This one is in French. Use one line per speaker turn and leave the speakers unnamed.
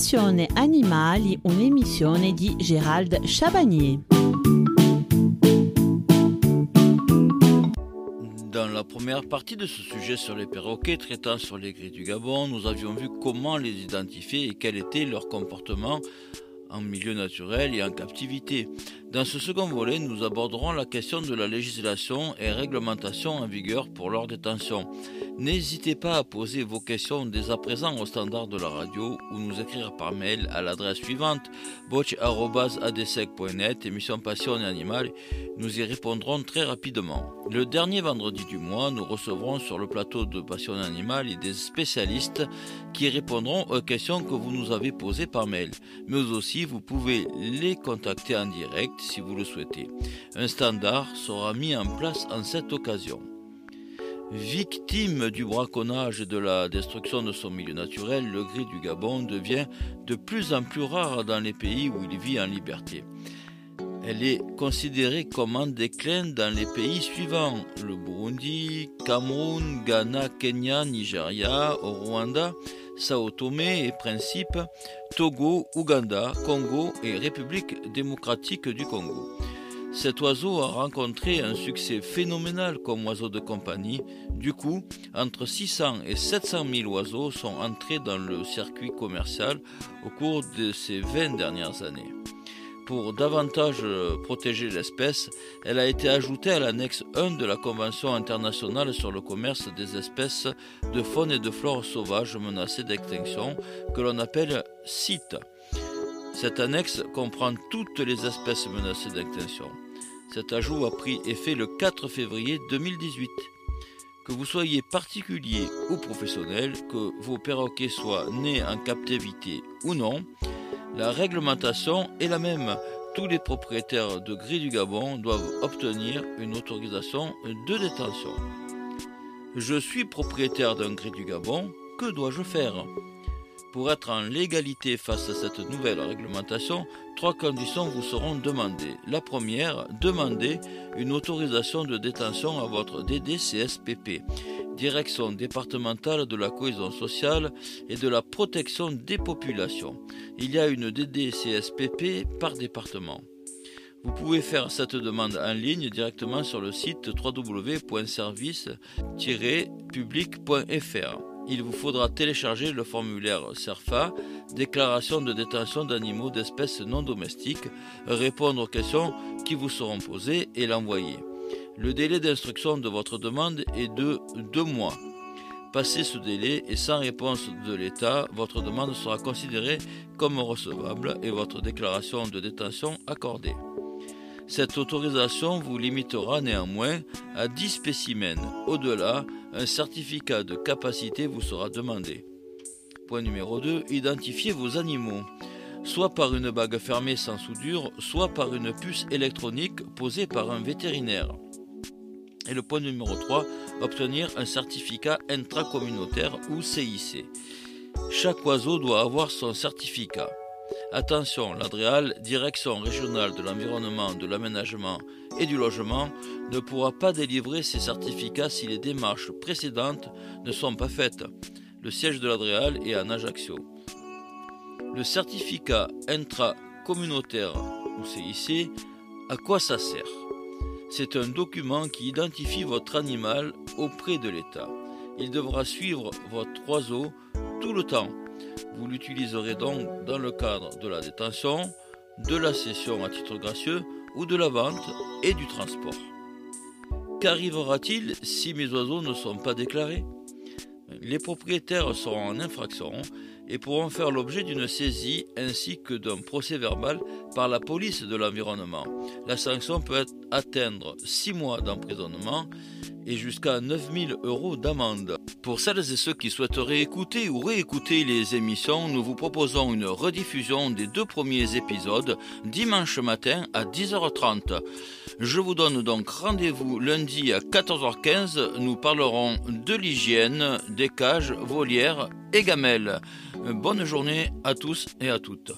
Passione Animali, un'emissione di Gérald Chabagnier.
Dans la première partie de ce sujet sur les perroquets traitant sur les grilles du Gabon, nous avions vu comment les identifier et quel était leur comportement en milieu naturel et en captivité. Dans ce second volet, nous aborderons la question de la législation et réglementation en vigueur pour leur détention. N'hésitez pas à poser vos questions dès à présent au standard de la radio ou nous écrire par mail à l'adresse suivante boch.adsec.net, émission Passion et Animal. Nous y répondrons très rapidement. Le dernier vendredi du mois, nous recevrons sur le plateau de Passion et Animal des spécialistes qui répondront aux questions que vous nous avez posées par mail. Mais aussi, vous pouvez les contacter en direct si vous le souhaitez. Un standard sera mis en place en cette occasion. Victime du braconnage et de la destruction de son milieu naturel, le gris du Gabon devient de plus en plus rare dans les pays où il vit en liberté. Elle est considérée comme en déclin dans les pays suivants le Burundi, Cameroun, Ghana, Kenya, Nigeria, Rwanda, Sao Tomé et Principe, Togo, Ouganda, Congo et République démocratique du Congo. Cet oiseau a rencontré un succès phénoménal comme oiseau de compagnie. Du coup, entre 600 et 700 000 oiseaux sont entrés dans le circuit commercial au cours de ces 20 dernières années. Pour davantage protéger l'espèce, elle a été ajoutée à l'annexe 1 de la Convention internationale sur le commerce des espèces de faune et de flore sauvages menacées d'extinction, que l'on appelle CITE. Cette annexe comprend toutes les espèces menacées d'extinction. Cet ajout a pris effet le 4 février 2018. Que vous soyez particulier ou professionnel, que vos perroquets soient nés en captivité ou non, la réglementation est la même. Tous les propriétaires de gris du Gabon doivent obtenir une autorisation de détention. Je suis propriétaire d'un gris du Gabon, que dois-je faire? Pour être en légalité face à cette nouvelle réglementation, trois conditions vous seront demandées. La première, demandez une autorisation de détention à votre DDCSPP, Direction départementale de la cohésion sociale et de la protection des populations. Il y a une DDCSPP par département. Vous pouvez faire cette demande en ligne directement sur le site www.service-public.fr. Il vous faudra télécharger le formulaire CERFA, déclaration de détention d'animaux d'espèces non domestiques, répondre aux questions qui vous seront posées et l'envoyer. Le délai d'instruction de votre demande est de deux mois. Passé ce délai et sans réponse de l'État, votre demande sera considérée comme recevable et votre déclaration de détention accordée. Cette autorisation vous limitera néanmoins à 10 spécimens. Au-delà, un certificat de capacité vous sera demandé. Point numéro 2. Identifiez vos animaux. Soit par une bague fermée sans soudure, soit par une puce électronique posée par un vétérinaire. Et le point numéro 3, obtenir un certificat intracommunautaire ou CIC. Chaque oiseau doit avoir son certificat. Attention, l'ADREAL, Direction régionale de l'environnement, de l'aménagement et du logement, ne pourra pas délivrer ces certificats si les démarches précédentes ne sont pas faites. Le siège de l'ADREAL est en Ajaccio. Le certificat intracommunautaire ou CIC, à quoi ça sert? C'est un document qui identifie votre animal auprès de l'État. Il devra suivre votre oiseau tout le temps. Vous l'utiliserez donc dans le cadre de la détention, de la cession à titre gracieux ou de la vente et du transport. Qu'arrivera-t-il si mes oiseaux ne sont pas déclarés? Les propriétaires seront en infraction et pourront faire l'objet d'une saisie ainsi que d'un procès verbal par la police de l'environnement. La sanction peut atteindre 6 mois d'emprisonnement et jusqu'à 9000 euros d'amende. Pour celles et ceux qui souhaiteraient écouter ou réécouter les émissions, nous vous proposons une rediffusion des deux premiers épisodes dimanche matin à 10h30. Je vous donne donc rendez-vous lundi à 14h15. Nous parlerons de l'hygiène, des cages, volières et gamelles. Bonne journée à tous et à toutes.